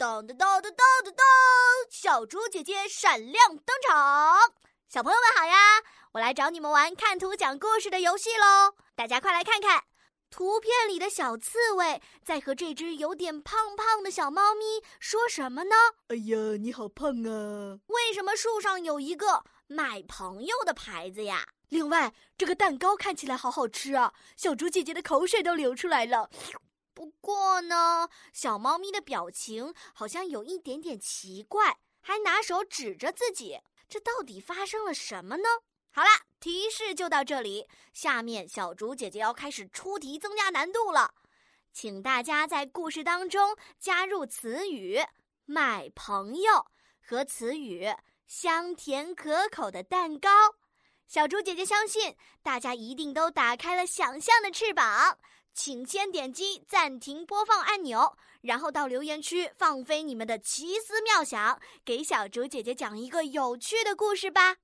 噔噔噔噔噔噔噔，小猪姐姐闪亮登场！小朋友们好呀，我来找你们玩看图讲故事的游戏喽！大家快来看看，图片里的小刺猬在和这只有点胖胖的小猫咪说什么呢？哎呀，你好胖啊！为什么树上有一个买朋友的牌子呀？另外，这个蛋糕看起来好好吃啊，小猪姐姐的口水都流出来了。不过呢，小猫咪的表情好像有一点点奇怪，还拿手指着自己。这到底发生了什么呢？好啦，提示就到这里。下面小猪姐姐要开始出题，增加难度了。请大家在故事当中加入词语“买朋友”和词语“香甜可口的蛋糕”。小猪姐姐相信大家一定都打开了想象的翅膀。请先点击暂停播放按钮，然后到留言区放飞你们的奇思妙想，给小竹姐姐讲一个有趣的故事吧。